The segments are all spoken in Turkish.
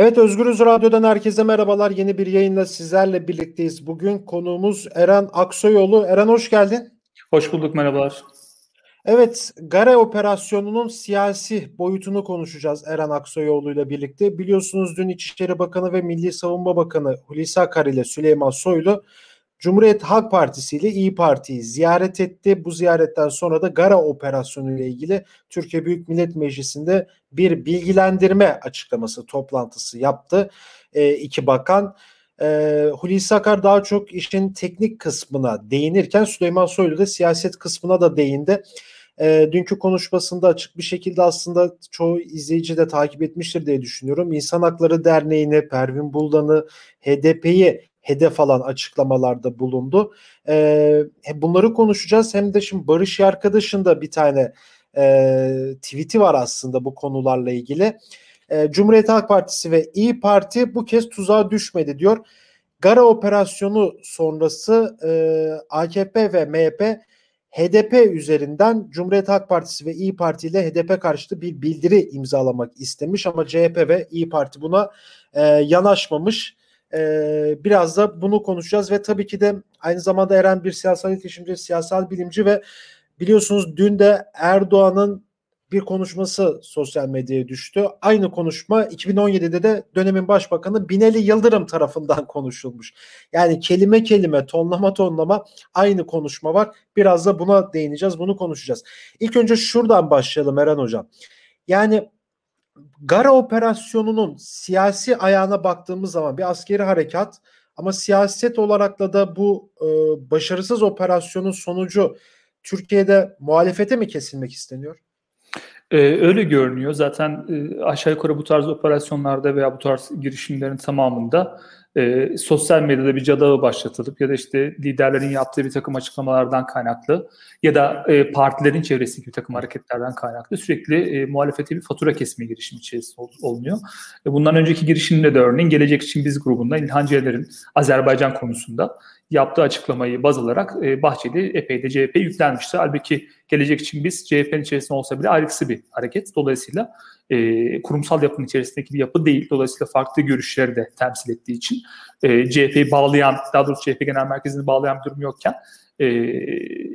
Evet Özgürüz Radyo'dan herkese merhabalar. Yeni bir yayınla sizlerle birlikteyiz. Bugün konuğumuz Eren Aksoyoğlu. Eren hoş geldin. Hoş bulduk merhabalar. Evet Gare operasyonunun siyasi boyutunu konuşacağız Eren Aksoyoğlu ile birlikte. Biliyorsunuz dün İçişleri Bakanı ve Milli Savunma Bakanı Hulusi Akar ile Süleyman Soylu Cumhuriyet Halk Partisi ile İyi Parti'yi ziyaret etti. Bu ziyaretten sonra da Gara operasyonu ile ilgili Türkiye Büyük Millet Meclisi'nde bir bilgilendirme açıklaması toplantısı yaptı. E, iki bakan e, Hulusi Akar daha çok işin teknik kısmına değinirken Süleyman Soylu da siyaset kısmına da değindi. E, dünkü konuşmasında açık bir şekilde aslında çoğu izleyici de takip etmiştir diye düşünüyorum. İnsan Hakları Derneği'ni, Pervin Buldan'ı, HDP'yi hedef alan açıklamalarda bulundu. E, bunları konuşacağız. Hem de şimdi Barış Arkadaş'ın da bir tane e, tweet'i var aslında bu konularla ilgili. E, Cumhuriyet Halk Partisi ve İyi Parti bu kez tuzağa düşmedi diyor. Gara operasyonu sonrası e, AKP ve MHP HDP üzerinden Cumhuriyet Halk Partisi ve İyi Parti ile HDP karşıtı bir bildiri imzalamak istemiş ama CHP ve İyi Parti buna e, yanaşmamış. Ee, biraz da bunu konuşacağız ve tabii ki de aynı zamanda Eren bir siyasal iletişimci, siyasal bilimci ve biliyorsunuz dün de Erdoğan'ın bir konuşması sosyal medyaya düştü. Aynı konuşma 2017'de de dönemin başbakanı Binali Yıldırım tarafından konuşulmuş. Yani kelime kelime, tonlama tonlama aynı konuşma var. Biraz da buna değineceğiz, bunu konuşacağız. İlk önce şuradan başlayalım Eren Hocam. Yani Gara operasyonunun siyasi ayağına baktığımız zaman bir askeri harekat ama siyaset olarak da bu e, başarısız operasyonun sonucu Türkiye'de muhalefete mi kesilmek isteniyor? Ee, öyle görünüyor. Zaten e, aşağı yukarı bu tarz operasyonlarda veya bu tarz girişimlerin tamamında e, sosyal medyada bir cadağı başlatılıp ya da işte liderlerin yaptığı bir takım açıklamalardan kaynaklı ya da e, partilerin çevresindeki bir takım hareketlerden kaynaklı sürekli e, muhalefete bir fatura kesme girişimi içerisinde ol, olunuyor. E, bundan önceki girişimde de örneğin Gelecek için Biz grubunda İlhan Cener'in Azerbaycan konusunda yaptığı açıklamayı baz alarak e, Bahçeli epey de CHP yüklenmişti. Halbuki Gelecek için Biz CHP'nin içerisinde olsa bile ayrıksı bir hareket. Dolayısıyla e, kurumsal yapının içerisindeki bir yapı değil. Dolayısıyla farklı görüşleri de temsil ettiği için e, CHP'yi bağlayan, daha doğrusu CHP Genel Merkezi'ni bağlayan bir durum yokken e,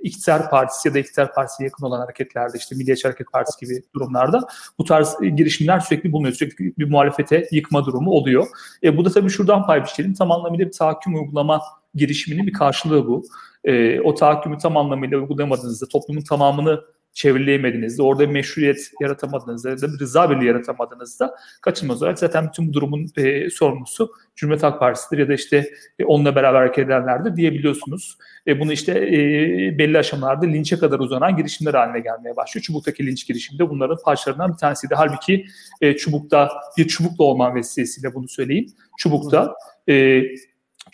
iktidar partisi ya da iktidar partisine yakın olan hareketlerde işte Milliyetçi Hareket Partisi gibi durumlarda bu tarz girişimler sürekli bulunuyor. Sürekli bir muhalefete yıkma durumu oluyor. E, bu da tabii şuradan pay biçelim. Tam anlamıyla bir tahakküm uygulama girişiminin bir karşılığı bu. E, o tahakkümü tam anlamıyla uygulayamadığınızda toplumun tamamını çevreleyemediğinizde, orada bir meşruiyet yaratamadığınızda ya da bir rıza birliği yaratamadığınızda kaçınılmaz olarak zaten bütün bu durumun e, sorumlusu Cumhuriyet Halk Partisi'dir ya da işte e, onunla beraber hareket edenlerdir diyebiliyorsunuz. E, bunu işte e, belli aşamalarda linçe kadar uzanan girişimler haline gelmeye başlıyor. Çubuk'taki linç girişimde bunların parçalarından bir tanesiydi. Halbuki e, Çubuk'ta bir Çubuk'la olman vesilesiyle bunu söyleyeyim. Çubuk'ta e,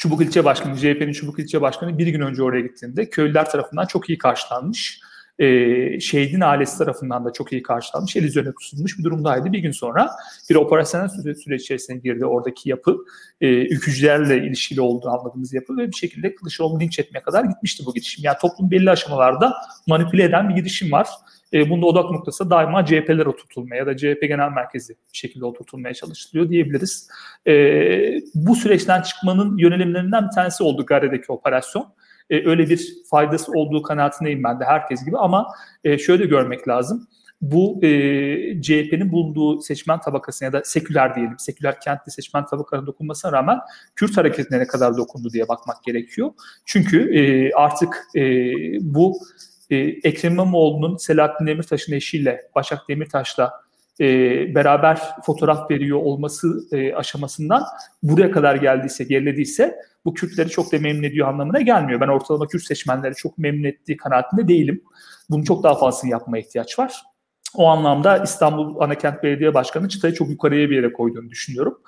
Çubuk İlçe Başkanı, CHP'nin Çubuk İlçe Başkanı bir gün önce oraya gittiğinde köylüler tarafından çok iyi karşılanmış e, şehidin ailesi tarafından da çok iyi karşılanmış, el üzerine tutulmuş bir durumdaydı. Bir gün sonra bir operasyonel süre, süreç içerisine girdi oradaki yapı. E, ülkücülerle ilişkili olduğu anladığımız yapı ve bir şekilde Kılıçdaroğlu'nu linç etmeye kadar gitmişti bu girişim. Yani toplum belli aşamalarda manipüle eden bir girişim var. E, bunda odak noktası daima CHP'ler oturtulmaya ya da CHP genel merkezi bir şekilde oturtulmaya çalışılıyor diyebiliriz. E, bu süreçten çıkmanın yönelimlerinden bir tanesi oldu Gare'deki operasyon e, öyle bir faydası olduğu kanaatindeyim ben de herkes gibi ama e, şöyle görmek lazım. Bu e, CHP'nin bulunduğu seçmen tabakasına ya da seküler diyelim, seküler kentli seçmen tabakasına dokunmasına rağmen Kürt hareketine ne kadar dokundu diye bakmak gerekiyor. Çünkü e, artık e, bu e, Ekrem İmamoğlu'nun Selahattin Demirtaş'ın eşiyle, Başak Demirtaş'la e, beraber fotoğraf veriyor olması e, aşamasından buraya kadar geldiyse, gerilediyse bu Kürtleri çok da memnun ediyor anlamına gelmiyor. Ben ortalama Kürt seçmenleri çok memnun ettiği kanaatinde değilim. Bunun çok daha fazlasını yapmaya ihtiyaç var. O anlamda İstanbul Anakent Belediye Başkanı çıtayı çok yukarıya bir yere koyduğunu düşünüyorum.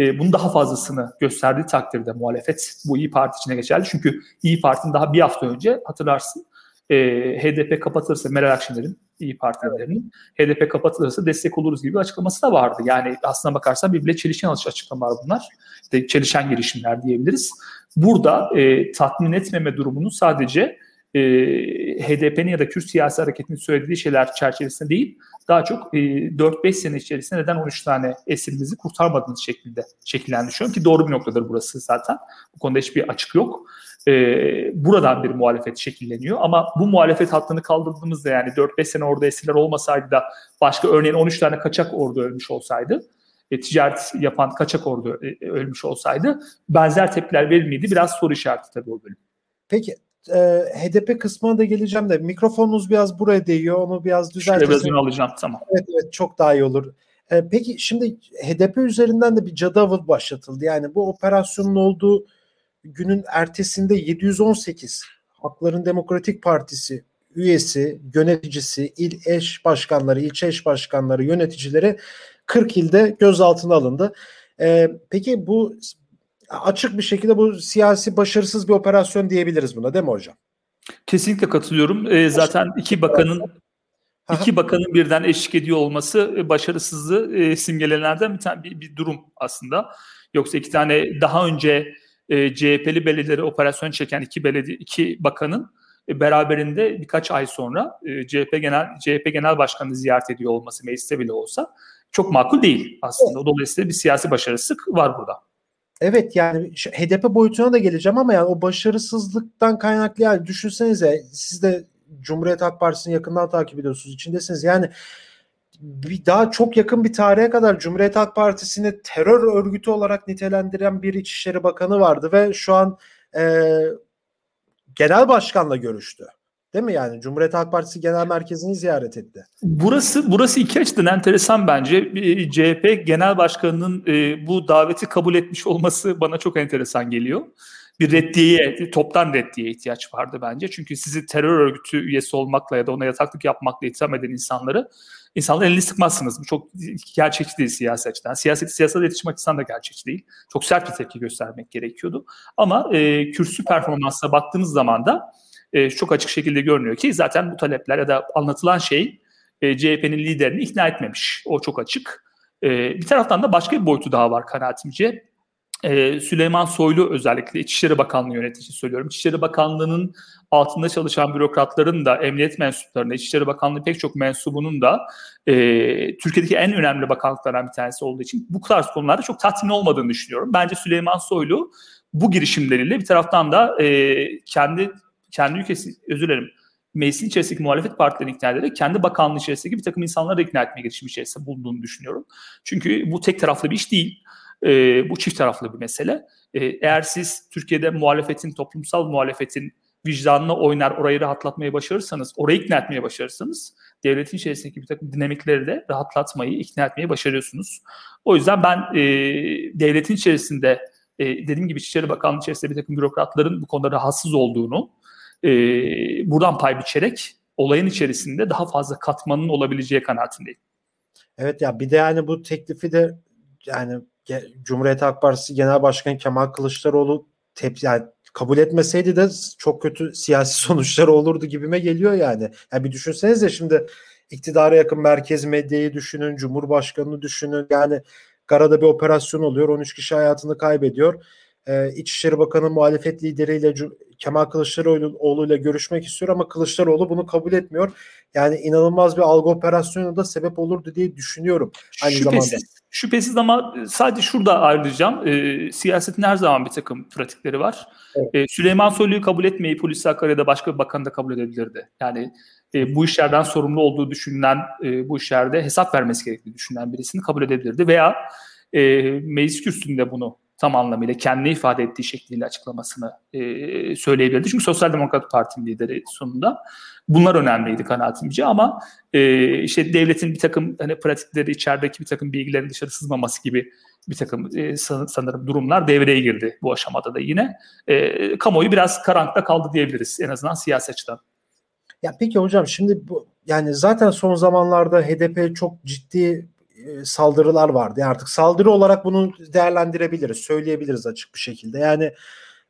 E, bunun daha fazlasını gösterdiği takdirde muhalefet bu İyi Parti içine geçerli. Çünkü İyi Parti'nin daha bir hafta önce hatırlarsın e, HDP kapatılırsa Meral Akşener'in İyi Partilerinin evet. HDP kapatılırsa destek oluruz gibi açıklaması da vardı. Yani aslına bakarsan birbirine çelişen açıklamalar bunlar. İşte çelişen girişimler diyebiliriz. Burada e, tatmin etmeme durumunun sadece e, HDP'nin ya da Kürt siyasi hareketinin söylediği şeyler çerçevesinde değil, daha çok e, 4-5 sene içerisinde neden 13 tane esirimizi kurtarmadığınız şeklinde şekillendi düşünüyorum ki doğru bir noktadır burası zaten. Bu konuda hiçbir açık yok. E, buradan bir muhalefet şekilleniyor ama bu muhalefet hattını kaldırdığımızda yani 4-5 sene orada esirler olmasaydı da başka örneğin 13 tane kaçak ordu ölmüş olsaydı e, ticaret yapan kaçak ordu e, ölmüş olsaydı benzer tepkiler verir miydi? Biraz soru işareti tabii o bölüm. Peki e, HDP kısmına da geleceğim de mikrofonunuz biraz buraya değiyor. Onu biraz düzeltelim. Biraz alacağım tamam. Evet evet çok daha iyi olur. E, peki şimdi HDP üzerinden de bir cadı başlatıldı. Yani bu operasyonun olduğu günün ertesinde 718 Hakların Demokratik Partisi üyesi, yöneticisi, il eş başkanları, ilçe eş başkanları, yöneticileri 40 ilde gözaltına alındı. E, peki bu açık bir şekilde bu siyasi başarısız bir operasyon diyebiliriz buna değil mi hocam? Kesinlikle katılıyorum. E, zaten iki bakanın iki bakanın birden eşlik ediyor olması e, başarısızlığı e, simgelenenlerden bir, tane, bir, bir durum aslında. Yoksa iki tane daha önce e, CHP'li belediyeleri operasyon çeken iki belediye iki bakanın e, beraberinde birkaç ay sonra e, CHP genel CHP genel başkanı ziyaret ediyor olması mecliste bile olsa çok makul değil aslında. Dolayısıyla bir siyasi başarısızlık var burada. Evet yani HDP boyutuna da geleceğim ama yani o başarısızlıktan kaynaklı yani düşünsenize siz de Cumhuriyet Halk Partisi'ni yakından takip ediyorsunuz içindesiniz. Yani bir daha çok yakın bir tarihe kadar Cumhuriyet Halk Partisi'ni terör örgütü olarak nitelendiren bir İçişleri Bakanı vardı ve şu an e, genel başkanla görüştü. Değil mi yani? Cumhuriyet Halk Partisi Genel Merkezi'ni ziyaret etti. Burası burası iki açıdan enteresan bence. CHP Genel Başkanı'nın e, bu daveti kabul etmiş olması bana çok enteresan geliyor. Bir reddiye, toptan reddiye ihtiyaç vardı bence. Çünkü sizi terör örgütü üyesi olmakla ya da ona yataklık yapmakla itham eden insanları insanlar elini sıkmazsınız. Bu çok gerçekçi değil siyasi açıdan. Siyaset, siyasal iletişim açısından da gerçekçi değil. Çok sert bir tepki göstermek gerekiyordu. Ama e, kürsü performansına baktığınız zaman da e, çok açık şekilde görünüyor ki zaten bu talepler ya da anlatılan şey e, CHP'nin liderini ikna etmemiş. O çok açık. E, bir taraftan da başka bir boyutu daha var kanaatimce. E, Süleyman Soylu özellikle İçişleri Bakanlığı yöneticisi söylüyorum. İçişleri Bakanlığı'nın altında çalışan bürokratların da, emniyet mensuplarının, İçişleri Bakanlığı pek çok mensubunun da e, Türkiye'deki en önemli bakanlıklardan bir tanesi olduğu için bu tarz konularda çok tatmin olmadığını düşünüyorum. Bence Süleyman Soylu bu girişimleriyle bir taraftan da e, kendi kendi ülkesi, özür dilerim, meclisin içerisindeki muhalefet partilerini ikna ederek kendi bakanlığı içerisindeki bir takım insanları da ikna etmeye girişim içerisinde bulunduğunu düşünüyorum. Çünkü bu tek taraflı bir iş değil. E, bu çift taraflı bir mesele. E, eğer siz Türkiye'de muhalefetin, toplumsal muhalefetin vicdanına oynar, orayı rahatlatmayı başarırsanız, orayı ikna etmeye başarırsanız devletin içerisindeki bir takım dinamikleri de rahatlatmayı, ikna etmeyi başarıyorsunuz. O yüzden ben e, devletin içerisinde e, dediğim gibi İçişleri Bakanlığı içerisinde bir takım bürokratların bu konuda rahatsız olduğunu, e, buradan pay biçerek olayın içerisinde daha fazla katmanın olabileceği kanaatindeyim. Evet ya bir de yani bu teklifi de yani Cumhuriyet Halk Partisi Genel Başkanı Kemal Kılıçdaroğlu tep yani kabul etmeseydi de çok kötü siyasi sonuçlar olurdu gibime geliyor yani. Yani bir düşünsenize şimdi iktidara yakın merkez medyayı düşünün, Cumhurbaşkanını düşünün. Yani Gara'da bir operasyon oluyor. 13 kişi hayatını kaybediyor. Ee, İçişleri Bakanı muhalefet lideriyle Kemal Kılıçdaroğlu ile görüşmek istiyor ama Kılıçdaroğlu bunu kabul etmiyor. Yani inanılmaz bir algı operasyonu da sebep olurdu diye düşünüyorum aynı şüphesiz, zamanda. Şüphesiz ama sadece şurada ayrılacağım. E, siyasetin her zaman bir takım pratikleri var. Evet. E, Süleyman Soylu'yu kabul etmeyi polis Sakarya'da başka bir bakan da kabul edebilirdi. Yani e, bu işlerden sorumlu olduğu düşünülen, e, bu işlerde hesap vermesi gerektiği düşünülen birisini kabul edebilirdi. Veya e, meclis kürsüsünde bunu tam anlamıyla kendi ifade ettiği şekliyle açıklamasını e, söyleyebilirdi. Çünkü Sosyal Demokrat Parti'nin lideri sonunda. Bunlar önemliydi kanaatimce ama e, işte devletin bir takım hani pratikleri içerideki bir takım bilgilerin dışarı sızmaması gibi bir takım e, sanırım durumlar devreye girdi bu aşamada da yine. E, kamuoyu biraz karanlıkta kaldı diyebiliriz en azından siyasi açıdan. Ya peki hocam şimdi bu yani zaten son zamanlarda HDP çok ciddi e, saldırılar vardı. Yani artık saldırı olarak bunu değerlendirebiliriz, söyleyebiliriz açık bir şekilde. Yani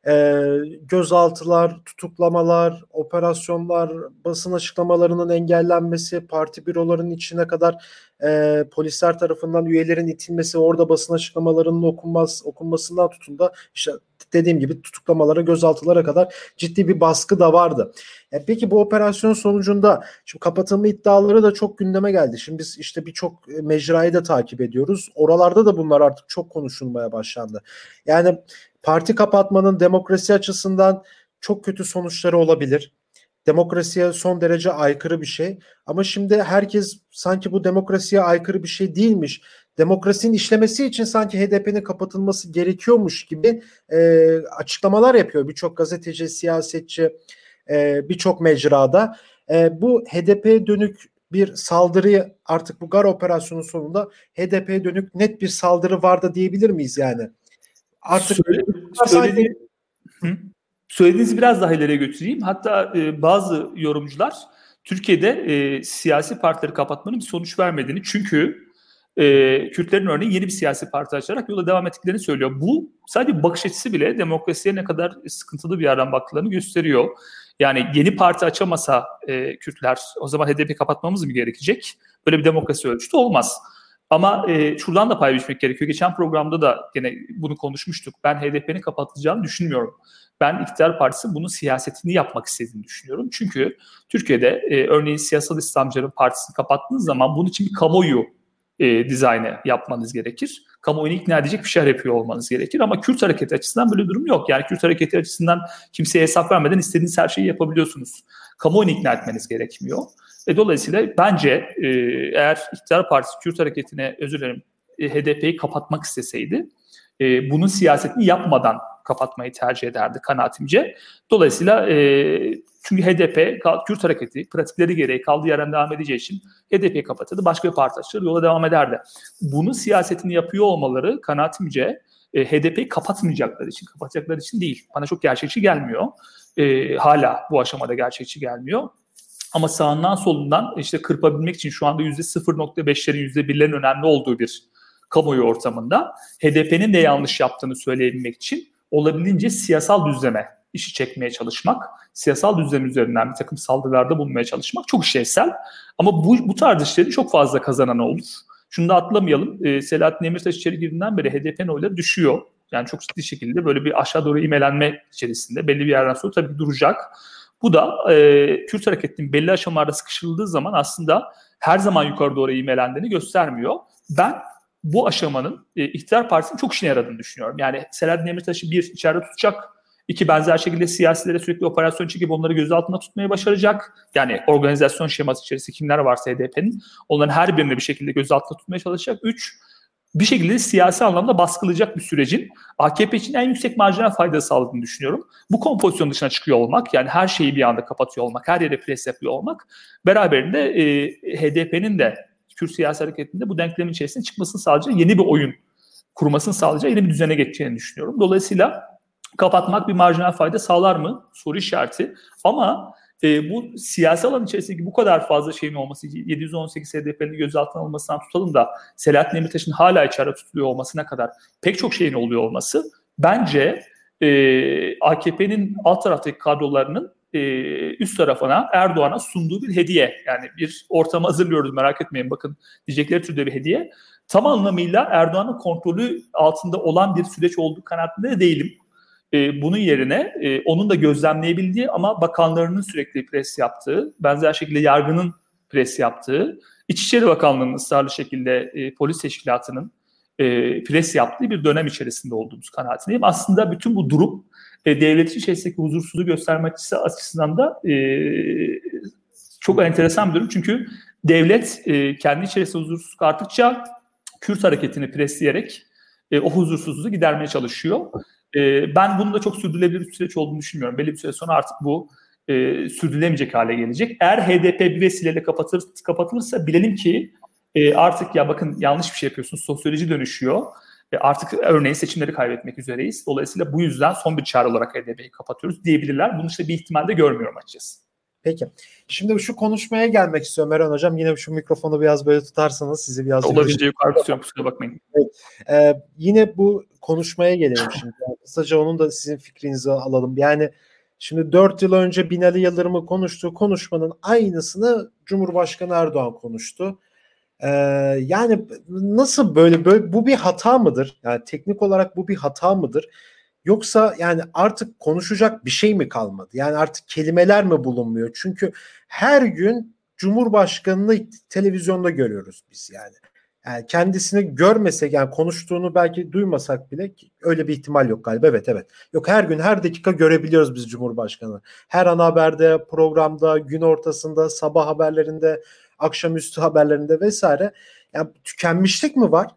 e, gözaltılar, tutuklamalar, operasyonlar, basın açıklamalarının engellenmesi, parti bürolarının içine kadar e, polisler tarafından üyelerin itilmesi, orada basın açıklamalarının okunmaz, okunmasından tutun da işte dediğim gibi tutuklamalara, gözaltılara kadar ciddi bir baskı da vardı. E, peki bu operasyon sonucunda şimdi kapatılma iddiaları da çok gündeme geldi. Şimdi biz işte birçok mecrayı da takip ediyoruz. Oralarda da bunlar artık çok konuşulmaya başlandı. Yani parti kapatmanın demokrasi açısından çok kötü sonuçları olabilir. Demokrasiye son derece aykırı bir şey. Ama şimdi herkes sanki bu demokrasiye aykırı bir şey değilmiş. Demokrasinin işlemesi için sanki HDP'nin kapatılması gerekiyormuş gibi e, açıklamalar yapıyor birçok gazeteci, siyasetçi, e, birçok mecrada. E, bu HDP'ye dönük bir saldırı artık bu GAR operasyonu sonunda HDP'ye dönük net bir saldırı vardı diyebilir miyiz yani? Artık Söyle, söyledi, söylediğinizi biraz daha ileriye götüreyim. Hatta e, bazı yorumcular Türkiye'de e, siyasi partileri kapatmanın bir sonuç vermediğini çünkü e, Kürtlerin örneğin yeni bir siyasi parti açarak yola devam ettiklerini söylüyor. Bu sadece bakış açısı bile demokrasiye ne kadar sıkıntılı bir yerden baktıklarını gösteriyor. Yani yeni parti açamasa e, Kürtler o zaman HDP kapatmamız mı gerekecek? Böyle bir demokrasi ölçütü olmaz. Ama e, şuradan da pay biçmek gerekiyor. Geçen programda da gene bunu konuşmuştuk. Ben HDP'nin kapatılacağını düşünmüyorum. Ben iktidar partisi bunun siyasetini yapmak istediğini düşünüyorum. Çünkü Türkiye'de e, örneğin siyasal İslamcıların partisini kapattığınız zaman bunun için bir kamuoyu e, dizaynı yapmanız gerekir. Kamuoyunu ikna edecek bir şeyler yapıyor olmanız gerekir. Ama Kürt hareketi açısından böyle bir durum yok. Yani Kürt hareketi açısından kimseye hesap vermeden istediğiniz her şeyi yapabiliyorsunuz. Kamuoyunu ikna etmeniz gerekmiyor. E, dolayısıyla bence e, eğer iktidar partisi Kürt hareketine özür dilerim e, HDP'yi kapatmak isteseydi e, bunun siyasetini yapmadan kapatmayı tercih ederdi kanaatimce. Dolayısıyla e, çünkü HDP, Kürt hareketi pratikleri gereği kaldığı yerden devam edeceği için HDP'yi kapatırdı. Başka bir parti açılır, yola devam ederdi. Bunun siyasetini yapıyor olmaları kanaatimce e, HDP'yi kapatmayacakları için, kapatacakları için değil. Bana çok gerçekçi gelmiyor. E, hala bu aşamada gerçekçi gelmiyor. Ama sağından solundan işte kırpabilmek için şu anda %0.5'lerin %1'lerin önemli olduğu bir kamuoyu ortamında HDP'nin de yanlış yaptığını söyleyebilmek için olabildiğince siyasal düzleme işi çekmeye çalışmak, siyasal düzlem üzerinden bir takım saldırılarda bulunmaya çalışmak çok işlevsel. Ama bu, bu tarz işlerin çok fazla kazanan olur. Şunu da atlamayalım. E, Selahattin Demirtaş içeri girdiğinden beri HDP'nin oyları düşüyor. Yani çok ciddi şekilde böyle bir aşağı doğru imelenme içerisinde belli bir yerden sonra tabii duracak. Bu da e, Kürt hareketinin belli aşamalarda sıkışıldığı zaman aslında her zaman yukarı doğru imelendiğini göstermiyor. Ben bu aşamanın e, iktidar partisinin çok işine yaradığını düşünüyorum. Yani Selahattin Demirtaş'ı bir içeride tutacak, iki benzer şekilde siyasilere sürekli operasyon çekip onları gözaltına tutmayı başaracak. Yani organizasyon şeması içerisinde kimler varsa HDP'nin onların her birini bir şekilde gözaltına tutmaya çalışacak. Üç, bir şekilde siyasi anlamda baskılayacak bir sürecin AKP için en yüksek marjinal fayda sağladığını düşünüyorum. Bu kompozisyon dışına çıkıyor olmak yani her şeyi bir anda kapatıyor olmak, her yere pres yapıyor olmak beraberinde e, HDP'nin de Kürt siyasi hareketinde bu denklemin içerisinde çıkmasını sağlayacak yeni bir oyun kurmasını sağlayacak yeni bir düzene geçeceğini düşünüyorum. Dolayısıyla kapatmak bir marjinal fayda sağlar mı? Soru işareti. Ama e, bu siyasi alan içerisindeki bu kadar fazla şeyin olması, 718 HDP'nin gözaltına alınmasından tutalım da Selahattin Demirtaş'ın hala içeride tutuluyor olmasına kadar pek çok şeyin oluyor olması bence e, AKP'nin alt taraftaki kadrolarının e, üst tarafına Erdoğan'a sunduğu bir hediye. Yani bir ortam hazırlıyoruz merak etmeyin bakın diyecekleri türde bir hediye. Tam anlamıyla Erdoğan'ın kontrolü altında olan bir süreç olduğu kanaatinde de değilim. E, bunun yerine e, onun da gözlemleyebildiği ama bakanlarının sürekli pres yaptığı, benzer şekilde yargının pres yaptığı, İçişleri Bakanlığı'nın ısrarlı şekilde e, polis teşkilatının e, pres yaptığı bir dönem içerisinde olduğumuz kanaatindeyim. Aslında bütün bu durum e, devletin içerisindeki huzursuzluğu göstermek açısından da e, çok enteresan bir durum. Çünkü devlet e, kendi içerisinde huzursuzluk arttıkça Kürt hareketini presleyerek e, o huzursuzluğu gidermeye çalışıyor. E, ben bunun da çok sürdürülebilir bir süreç olduğunu düşünmüyorum. Belli bir süre sonra artık bu e, sürdürülemeyecek hale gelecek. Eğer HDP bir vesileyle kapatır, kapatılırsa bilelim ki e, artık ya bakın yanlış bir şey yapıyorsunuz, sosyoloji dönüşüyor. E, artık örneğin seçimleri kaybetmek üzereyiz. Dolayısıyla bu yüzden son bir çare olarak HDP'yi kapatıyoruz diyebilirler. Bunun işte bir ihtimal de görmüyorum açıkçası. Peki. Şimdi şu konuşmaya gelmek istiyorum Eren Hocam. Yine şu mikrofonu biraz böyle tutarsanız sizi biraz... Olabildiğince yukarı tutuyorum kusura bakmayın. Evet. Ee, yine bu konuşmaya gelelim şimdi. Yani kısaca onun da sizin fikrinizi alalım. Yani şimdi 4 yıl önce Binali Yıldırım'ın konuştuğu konuşmanın aynısını Cumhurbaşkanı Erdoğan konuştu. Ee, yani nasıl böyle böyle bu bir hata mıdır? Yani teknik olarak bu bir hata mıdır? Yoksa yani artık konuşacak bir şey mi kalmadı? Yani artık kelimeler mi bulunmuyor? Çünkü her gün Cumhurbaşkanını televizyonda görüyoruz biz yani. Yani kendisini görmesek yani konuştuğunu belki duymasak bile öyle bir ihtimal yok galiba. Evet evet. Yok her gün her dakika görebiliyoruz biz Cumhurbaşkanı. Her ana haberde, programda, gün ortasında, sabah haberlerinde, akşamüstü haberlerinde vesaire. Yani tükenmişlik mi var?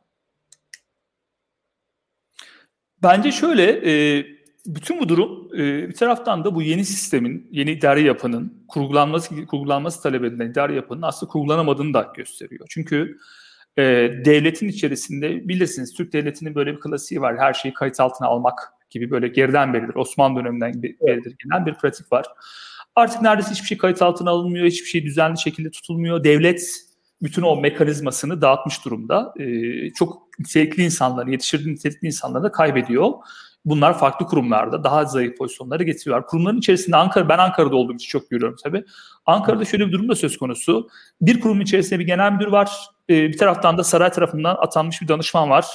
Bence şöyle e, bütün bu durum e, bir taraftan da bu yeni sistemin, yeni idare yapının kurgulanması kurgulanması talep edilen idare yapının aslında kurgulanamadığını da gösteriyor. Çünkü e, devletin içerisinde bilirsiniz Türk devletinin böyle bir klasiği var. Her şeyi kayıt altına almak gibi böyle geriden beridir. Osmanlı döneminden beridir gelen bir pratik var. Artık neredeyse hiçbir şey kayıt altına alınmıyor, hiçbir şey düzenli şekilde tutulmuyor. Devlet bütün o mekanizmasını dağıtmış durumda. Ee, çok nitelikli insanları, yetiştirdiği nitelikli insanları da kaybediyor. Bunlar farklı kurumlarda daha zayıf pozisyonları getiriyorlar. Kurumların içerisinde Ankara, ben Ankara'da olduğum için çok görüyorum tabii. Ankara'da şöyle bir durum da söz konusu. Bir kurumun içerisinde bir genel müdür var. Ee, bir taraftan da saray tarafından atanmış bir danışman var.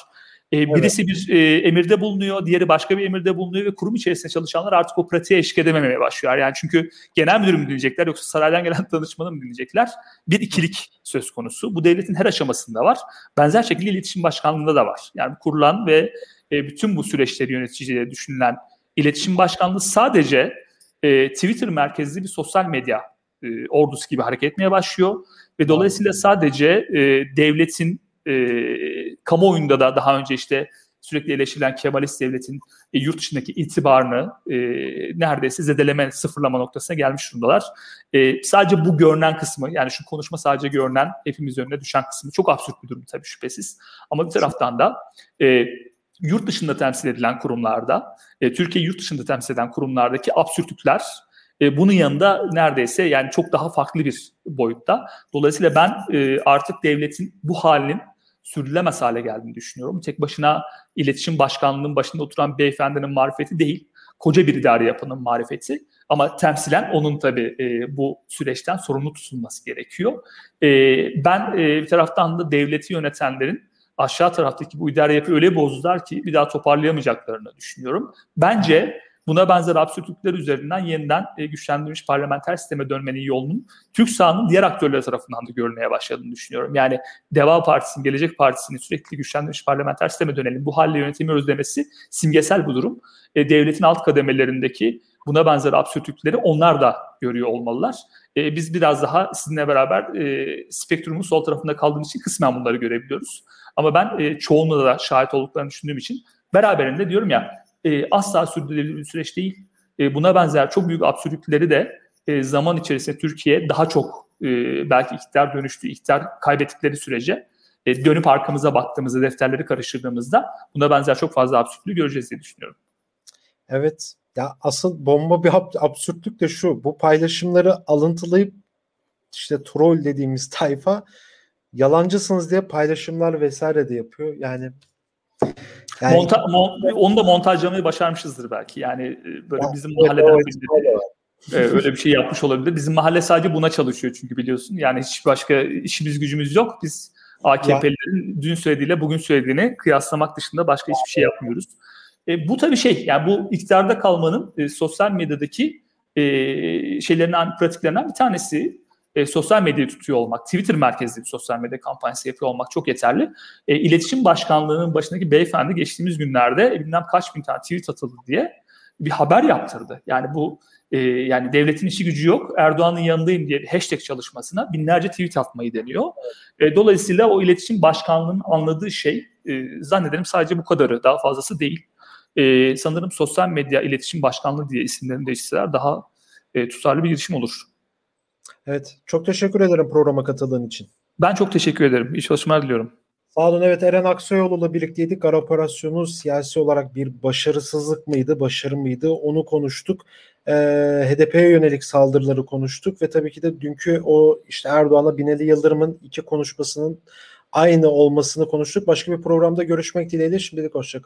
E, birisi evet. bir e, emirde bulunuyor, diğeri başka bir emirde bulunuyor ve kurum içerisinde çalışanlar artık o pratiğe eşlik edememeye başlıyor. Yani çünkü genel müdür mü dinleyecekler yoksa saraydan gelen danışmanı mı dinleyecekler? Bir ikilik söz konusu. Bu devletin her aşamasında var. Benzer şekilde iletişim başkanlığında da var. Yani kurulan ve e, bütün bu süreçleri yöneticileri düşünülen iletişim başkanlığı sadece e, Twitter merkezli bir sosyal medya e, ordusu gibi hareket etmeye başlıyor ve dolayısıyla sadece e, devletin e, kamuoyunda da daha önce işte sürekli eleştirilen Kemalist devletin e, yurt dışındaki itibarını e, neredeyse zedeleme, sıfırlama noktasına gelmiş durumdalar. E, sadece bu görünen kısmı, yani şu konuşma sadece görünen, hepimiz önüne düşen kısmı çok absürt bir durum tabii şüphesiz. Ama bir taraftan da e, yurt dışında temsil edilen kurumlarda, e, Türkiye yurt dışında temsil eden kurumlardaki absürtlükler e, bunun yanında neredeyse yani çok daha farklı bir boyutta. Dolayısıyla ben e, artık devletin bu halinin sürdürülemez hale geldiğini düşünüyorum. Tek başına iletişim başkanlığının başında oturan beyefendinin marifeti değil, koca bir idare yapının marifeti. Ama temsilen onun tabii e, bu süreçten sorumlu tutulması gerekiyor. E, ben e, bir taraftan da devleti yönetenlerin aşağı taraftaki bu idare yapı öyle bozdular ki bir daha toparlayamayacaklarını düşünüyorum. Bence Buna benzer absürtlükler üzerinden yeniden e, güçlendirilmiş parlamenter sisteme dönmenin yolunun Türk sahanın diğer aktörleri tarafından da görülmeye başladığını düşünüyorum. Yani Deva Partisi'nin, Gelecek Partisi'nin sürekli güçlendirilmiş parlamenter sisteme dönelim, bu halle yönetemiyoruz demesi simgesel bu durum. E, devletin alt kademelerindeki buna benzer absürtlükleri onlar da görüyor olmalılar. E, biz biraz daha sizinle beraber e, spektrumun sol tarafında kaldığımız için kısmen bunları görebiliyoruz. Ama ben e, çoğunluğuna da şahit olduklarını düşündüğüm için beraberinde diyorum ya e, asla sürdürülebilir bir süreç değil. E, buna benzer çok büyük absürtlükleri de e, zaman içerisinde Türkiye daha çok e, belki iktidar dönüştü, iktidar kaybettikleri sürece e, dönüp arkamıza baktığımızda, defterleri karıştırdığımızda buna benzer çok fazla absürtlüğü göreceğiz diye düşünüyorum. Evet. Ya asıl bomba bir absürtlük de şu. Bu paylaşımları alıntılayıp işte troll dediğimiz tayfa yalancısınız diye paylaşımlar vesaire de yapıyor. Yani yani, Monta, mon, onu da montajlamayı başarmışızdır belki. Yani e, böyle bizim mahalleden birileri e, öyle bir şey yapmış olabilir. Bizim mahalle sadece buna çalışıyor çünkü biliyorsun. Yani hiç başka işimiz gücümüz yok. Biz AKP'lilerin dün söylediğiyle bugün söylediğini kıyaslamak dışında başka hiçbir şey yapmıyoruz. E, bu tabii şey yani bu iktidarda kalmanın e, sosyal medyadaki e, şeylerinden, pratiklerinden bir tanesi e, sosyal medyayı tutuyor olmak, Twitter merkezli bir sosyal medya kampanyası yapıyor olmak çok yeterli. E, İletişim Başkanlığı'nın başındaki beyefendi geçtiğimiz günlerde bilmem kaç bin tane tweet atıldı diye bir haber yaptırdı. Yani bu e, yani devletin işi gücü yok. Erdoğan'ın yanındayım diye hashtag çalışmasına binlerce tweet atmayı deniyor. E, dolayısıyla o iletişim başkanlığının anladığı şey e, zannederim sadece bu kadarı. Daha fazlası değil. E, sanırım sosyal medya iletişim başkanlığı diye isimlerini değiştirseler daha e, tutarlı bir girişim olur. Evet. Çok teşekkür ederim programa katıldığın için. Ben çok teşekkür ederim. İyi çalışmalar diliyorum. Sağ olun. Evet Eren Aksoyoğlu'la birlikteydik. Gar operasyonu siyasi olarak bir başarısızlık mıydı, başarı mıydı onu konuştuk. Ee, HDP'ye yönelik saldırıları konuştuk ve tabii ki de dünkü o işte Erdoğan'la Binali Yıldırım'ın iki konuşmasının aynı olmasını konuştuk. Başka bir programda görüşmek dileğiyle şimdilik hoşçakalın.